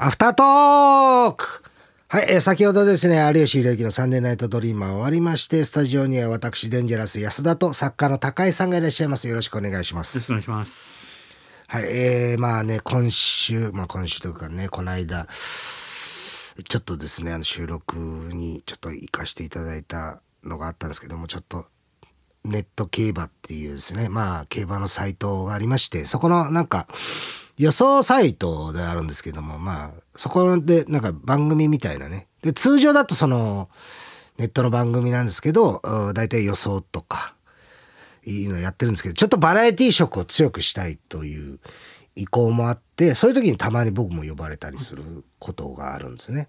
アフタートークはい、えー先ほどですね、有吉弘行のサンデーナイトドリーマー終わりまして、スタジオには私、デンジャラス安田と作家の高井さんがいらっしゃいます。よろしくお願いしまよろしすくお。願いします。はい、えー、まあね、今週、まあ今週というかね、この間、ちょっとですね、あの収録にちょっと行かせていただいたのがあったんですけども、ちょっと、ネット競馬っていうですね、まあ競馬のサイトがありまして、そこのなんか、予想サイトであるんですけども、まあ、そこでなんか番組みたいなね。で、通常だとその、ネットの番組なんですけど、大体予想とか、いいのやってるんですけど、ちょっとバラエティ色を強くしたいという意向もあって、そういう時にたまに僕も呼ばれたりすることがあるんですね。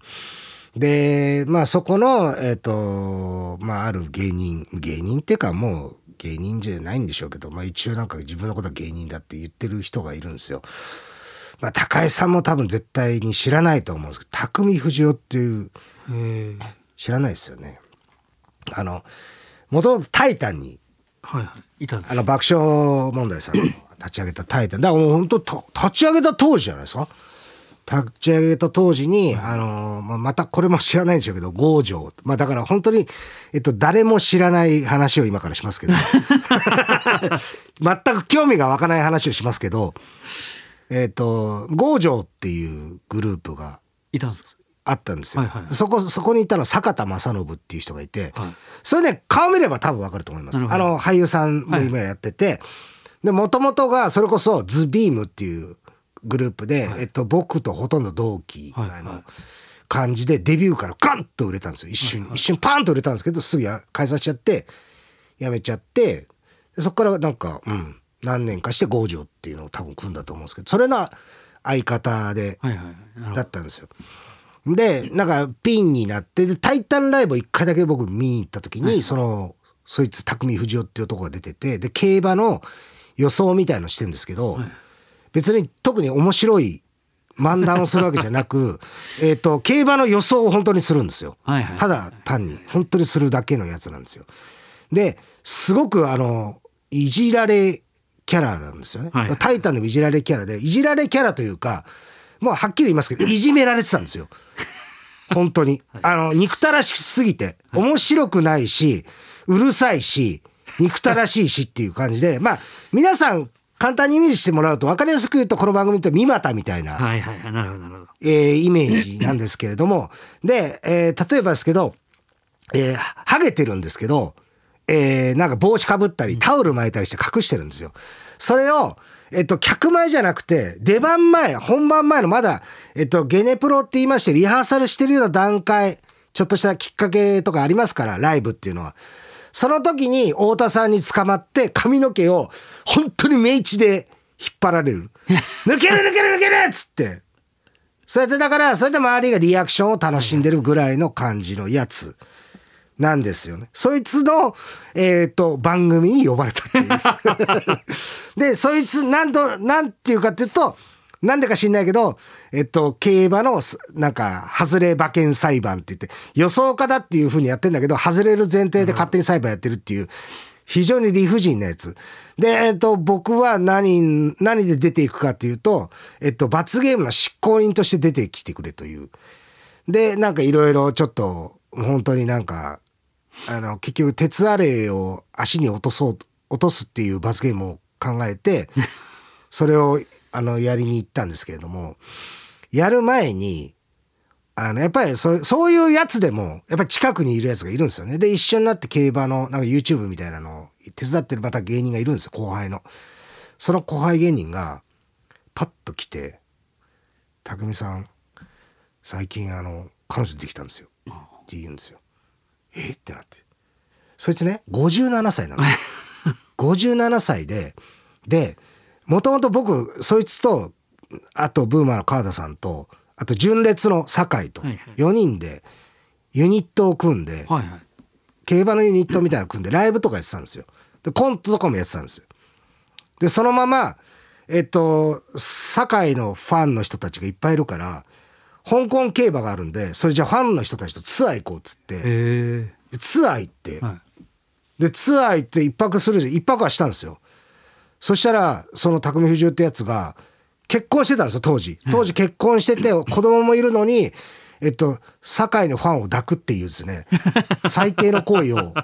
で、まあそこの、えっ、と、まあある芸人、芸人っていうかもう芸人じゃないんでしょうけど、まあ一応なんか自分のことは芸人だって言ってる人がいるんですよ。まあ高井さんも多分絶対に知らないと思うんですけど、匠藤夫っていう、えー、知らないですよね。あの、もともとタイタンにはいはい。いたんですあの爆笑問題さんの立ち上げたタイタン。だからもう本当と立ち上げた当時じゃないですか。立ち上げた当時に、あのまあ、またこれも知らないんでしょうけど、郷城。まあだから本当に、えっと、誰も知らない話を今からしますけど、全く興味が湧かない話をしますけど、えっと、郷城っていうグループがいたんですあったんですよ。はいはいはい。そこ、そこにいたのは坂田正信っていう人がいて、はい。それね、顔見れば多分わかると思います。あの、俳優さんも今やってて、で、もともとが、それこそ、ズビームっていうグループで、えっと、僕とほとんど同期ぐらいのはいはい感じで、デビューからガンと売れたんですよ。一瞬、一瞬パーンと売れたんですけど、すぐや解散しちゃって、やめちゃって、でそこからなんか、うん、何年かして郷城っていうのを多分組んだと思うんですけど、それの相方で。だったんですよ。で、なんかピンになって、で、タイタンライブを一回だけ僕見に行った時に、その、そいつ匠藤夫っていう男が出てて、で、競馬の予想みたいのしてるんですけど、別に特に面白い漫談をするわけじゃなく、えっと、競馬の予想を本当にするんですよ。はいはいただ単に、本当にするだけのやつなんですよ。で、すごくあの、いじられキャラなんですよね。はいタイタンでもいじられキャラで、いじられキャラというか、もうはっきり言いますけど、いじめられてたんですよ。本当に。あの、憎たらしすぎて、面白くないし、うるさいし、憎たらしいしっていう感じで、まあ、皆さん、簡単にイメージしてもらうと、分かりやすく言うと、この番組って三股みたいな、はいはいはい。なるほどなるほど。えーイメージなんですけれども、で、えー例えばですけど、えーハゲてるんですけど、えーなんか帽子かぶったり、タオル巻いたりして隠してるんですよ。それを、えっと、客前じゃなくて、出番前、本番前のまだ、えっと、ゲネプロって言いまして、リハーサルしてるような段階、ちょっとしたきっかけとかありますから、ライブっていうのは。その時に太田さんに捕まって髪の毛を本当にメイチで引っ張られる。抜ける抜ける抜けるっつって。それでだから、それで周りがリアクションを楽しんでるぐらいの感じのやつなんですよね。そいつの、えっ、と、番組に呼ばれたっていう。で、そいつ、なんと、なんていうかっていうと、なんでか知んないけど、えっと、競馬のす、なんか、外れ馬券裁判って言って、予想家だっていうふうにやってんだけど、外れる前提で勝手に裁判やってるっていう、非常に理不尽なやつ。で、えっと、僕は何、何で出ていくかっていうと、えっと、罰ゲームの執行人として出てきてくれという。で、なんかいろいろちょっと、本当になんか、あの、結局、鉄アレイを足に落とそう、落とすっていう罰ゲームを考えて、それを、あの、やりに行ったんですけれども、やる前に、あの、やっぱりそう、そういうやつでも、やっぱり近くにいるやつがいるんですよね。で、一緒になって競馬の、なんか YouTube みたいなのを手伝ってるまた芸人がいるんですよ、後輩の。その後輩芸人が、パッと来て、匠さん、最近あの、彼女できたんですよ。って言うんですよ。え？ってなって。そいつね、57歳なの。57歳で、で、もともと僕、そいつと、あとブーマーの川田さんと、あと純烈の酒井と、はいはい4人でユニットを組んで、はいはい。競馬のユニットみたいなの組んでライブとかやってたんですよ。で、コントとかもやってたんですよ。で、そのまま、えっと、堺のファンの人たちがいっぱいいるから、香港競馬があるんで、それじゃあファンの人たちとツアー行こうっつって、ツアー行って、はい。で、ツアー行って一泊するじゃん。一泊はしたんですよ。そしたら、その匠藤夫ってやつが、結婚してたんですよ、当時。当時結婚してて、子供もいるのに、えっと、堺のファンを抱くっていうですね、最低の行為を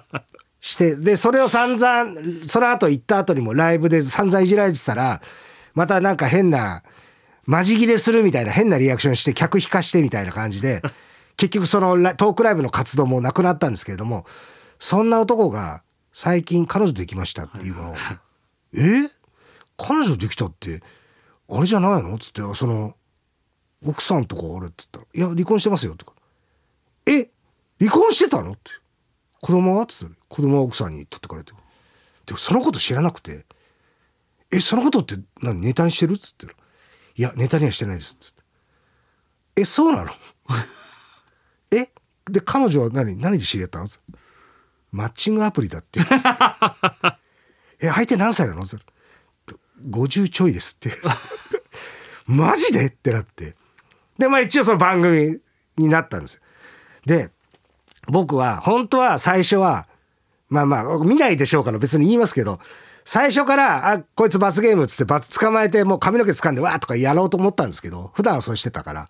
して、で、それを散々、その後行った後にもライブで散々いじられてたら、またなんか変な、マジ切れするみたいな変なリアクションして客引かしてみたいな感じで、結局そのラトークライブの活動もなくなったんですけれども、そんな男が最近彼女できましたっていうのを、え？彼女できたって、あれじゃないの？っつって、その、奥さんとかあれ？って言ったら、いや、離婚してますよとか。え？離婚してたの？って。子供は？って言ったら、子供は奥さんに取ってかれて。でもそのこと知らなくて、え、そのことって何ネタにしてる？っつったら、いや、ネタにはしてないですっつって。え、そうなの？え？で、彼女は何何で知り合ったの？つってマッチングアプリだって言うんです。え、相手何歳なの？って50ちょいですって。マジで？ってなって。で、まあ一応その番組になったんですよ。で、僕は、本当は最初は、まあまあ、見ないでしょうから別に言いますけど、最初から、あ、こいつ罰ゲームっつって罰捕まえて、もう髪の毛掴んで、わーとかやろうと思ったんですけど、普段はそうしてたから、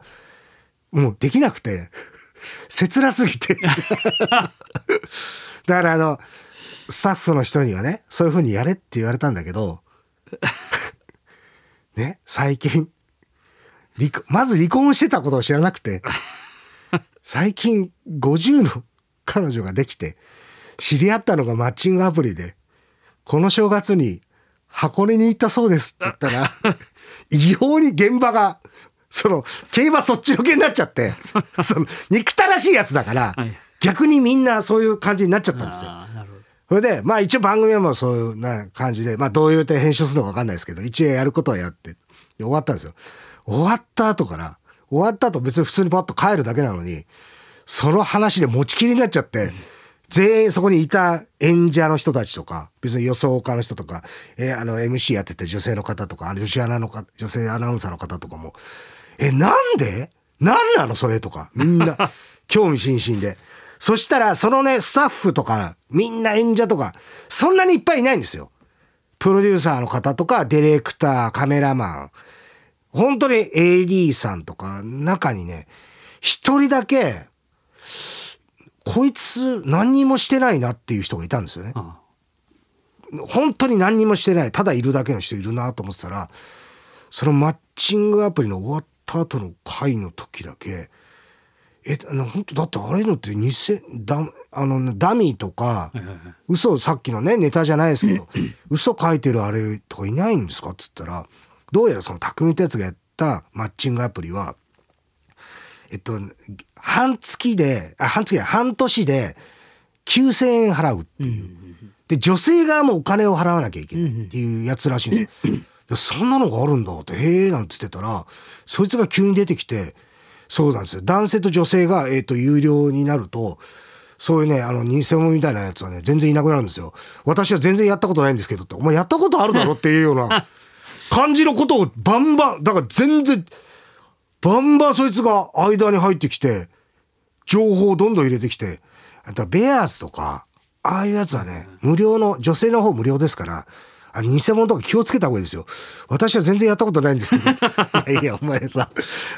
もうできなくて、切なすぎて。だからあの、スタッフの人にはね、そういう風にやれって言われたんだけど、ね、最近、まず離婚してたことを知らなくて、最近50の彼女ができて、知り合ったのがマッチングアプリで、この正月に箱根に行ったそうですって言ったら、異様に現場が、その、競馬そっちのけになっちゃって、その、憎たらしいやつだからはい、逆にみんなそういう感じになっちゃったんですよ。それで、まあ一応番組はもうそういうな感じで、まあどういう点編集するのかわかんないですけど、一応やることはやって、で終わったんですよ。終わった後から、終わった後別に普通にパッと帰るだけなのに、その話で持ちきりになっちゃって、全員そこにいた演者の人たちとか、別に予想家の人とか、えーあの MC やってて女性の方とか、あの女子アナのか、女性アナウンサーの方とかも、え、なんで？なんなの？それとか、みんな、興味津々で。そしたら、そのね、スタッフとか、みんな演者とか、そんなにいっぱいいないんですよ。プロデューサーの方とか、ディレクター、カメラマン、本当に AD さんとか、中にね、一人だけ、こいつ何にもしてないなっていう人がいたんですよね。あ本当に何にもしてないただいるだけの人いるなと思ってたらそのマッチングアプリの終わった後の回の時だけえあの本当だってあれのって偽ダあのダミーとかはいはいはい嘘さっきのねネタじゃないですけど 嘘書いてるあれとかいないんですかっつったらどうやらその匠ってやつがやったマッチングアプリはえっと半月であ半月半年で9,000円払うっていう。で、女性側もお金を払わなきゃいけないっていうやつらしいんですよ。でそんなのがあるんだって、へえ、なんつってたら、そいつが急に出てきて、そうなんですよ。男性と女性が、えっ、と、有料になると、そういうね、あの、偽物みたいなやつはね、全然いなくなるんですよ。私は全然やったことないんですけどって、お前やったことあるだろっていうような 感じのことをバンバン、だから全然、バンバンそいつが間に入ってきて、情報をどんどん入れてきて、あとはベアーズとか、ああいうやつはね、無料の、女性の方無料ですから、あれ偽物とか気をつけた方がいいですよ。私は全然やったことないんですけど。いやいや、お前さ、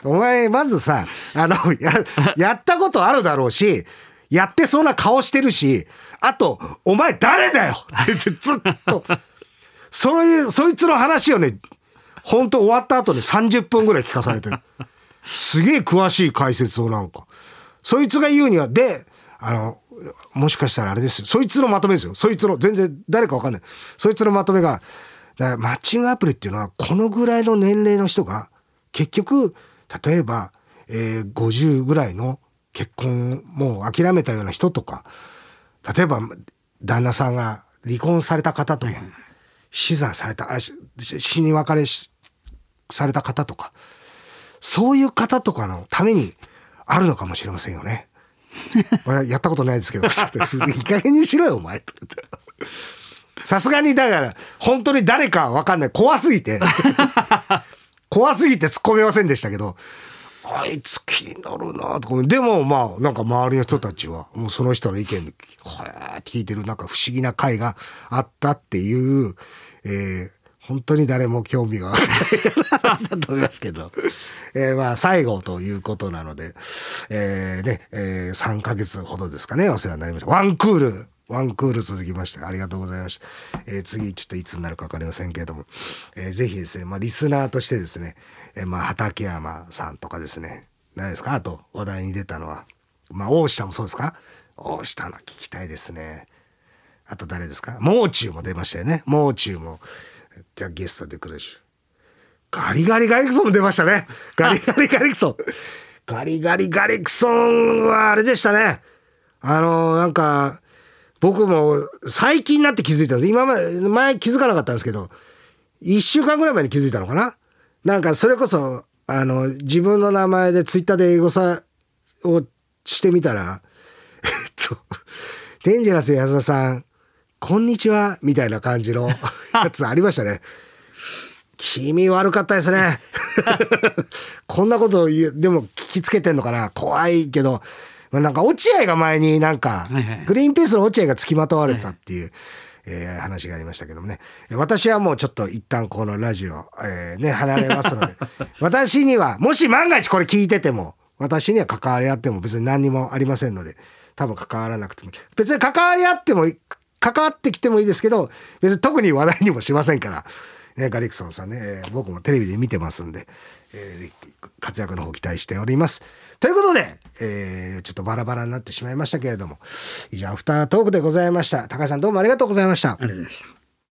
お前まずさ、あの、や、やったことあるだろうし、やってそうな顔してるし、あと、お前誰だよって言ってずっと、そういう、そいつの話をね、本当終わった後で30分ぐらい聞かされてる。すげえ詳しい解説をなんか。そいつが言うには、で、あの、もしかしたらあれですよ。そいつのまとめですよ。そいつの、全然誰かわかんない。そいつのまとめが、だからマッチングアプリっていうのは、このぐらいの年齢の人が、結局、例えば、えー50ぐらいの結婚もう諦めたような人とか、例えば、旦那さんが離婚された方とか、死産された、あし死に別れしされた方とか、そういう方とかのためにあるのかもしれませんよね。やったことないですけど、いい加減にしろよ、お前。さすがに、だから、本当に誰かわかんない。怖すぎて。怖すぎて突っ込めませんでしたけど、あいつ気になるなとか。でも、まあ、なんか周りの人たちは、もうその人の意見で、へ聞いてる、なんか不思議な会があったっていう、えー本当に誰も興味がない話だと思いますけど、えー、まあ最後ということなので、えー、ね、えー、3ヶ月ほどですかね、お世話になりました。ワンクール、ワンクール続きまして、ありがとうございました。えー、次、ちょっといつになるかわかりませんけれども、えー、ぜひですね、まあリスナーとしてですね、えー、まあ畠山さんとかですね、何ですか？あと話題に出たのは、まあ大下もそうですか？大下の聞きたいですね。あと誰ですか？もう中も出ましたよね。もう中も。じゃゲストで来るし。ガリガリガリクソンも出ましたね。ガリガリガリクソン。ガリガリガリクソンはあれでしたね。あのなんか、僕も最近になって気づいたんです。今まで、前気づかなかったんですけど、一週間ぐらい前に気づいたのかななんかそれこそ、あの、自分の名前でツイッターで英語さをしてみたら、えっと、デンジャラス安田さん、こんにちは、みたいな感じのやつありましたね。気味悪かったですね。こんなことを言う、でも聞きつけてんのかな。怖いけど、まあ、なんか落合が前になんか、グリーンピースの落合が付きまとわれてたっていう、えー、話がありましたけどもね。私はもうちょっと一旦このラジオ、えー、ね、離れますので、私には、もし万が一これ聞いてても、私には関わり合っても別に何にもありませんので、多分関わらなくても、別に関わり合っても、関わってきてもいいですけど、別に特に話題にもしませんから、ね、ガリクソンさんね、僕もテレビで見てますんで、えー、活躍の方期待しております。ということで、えー、ちょっとバラバラになってしまいましたけれども、以上、アフタートークでございました。高橋さんどうもありがとうございました。ありがとうございました。